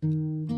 你有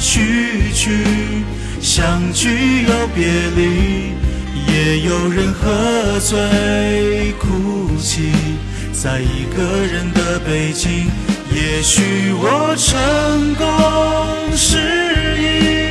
曲曲，相聚又别离，也有人喝醉哭泣，在一个人的北京。也许我成功失意，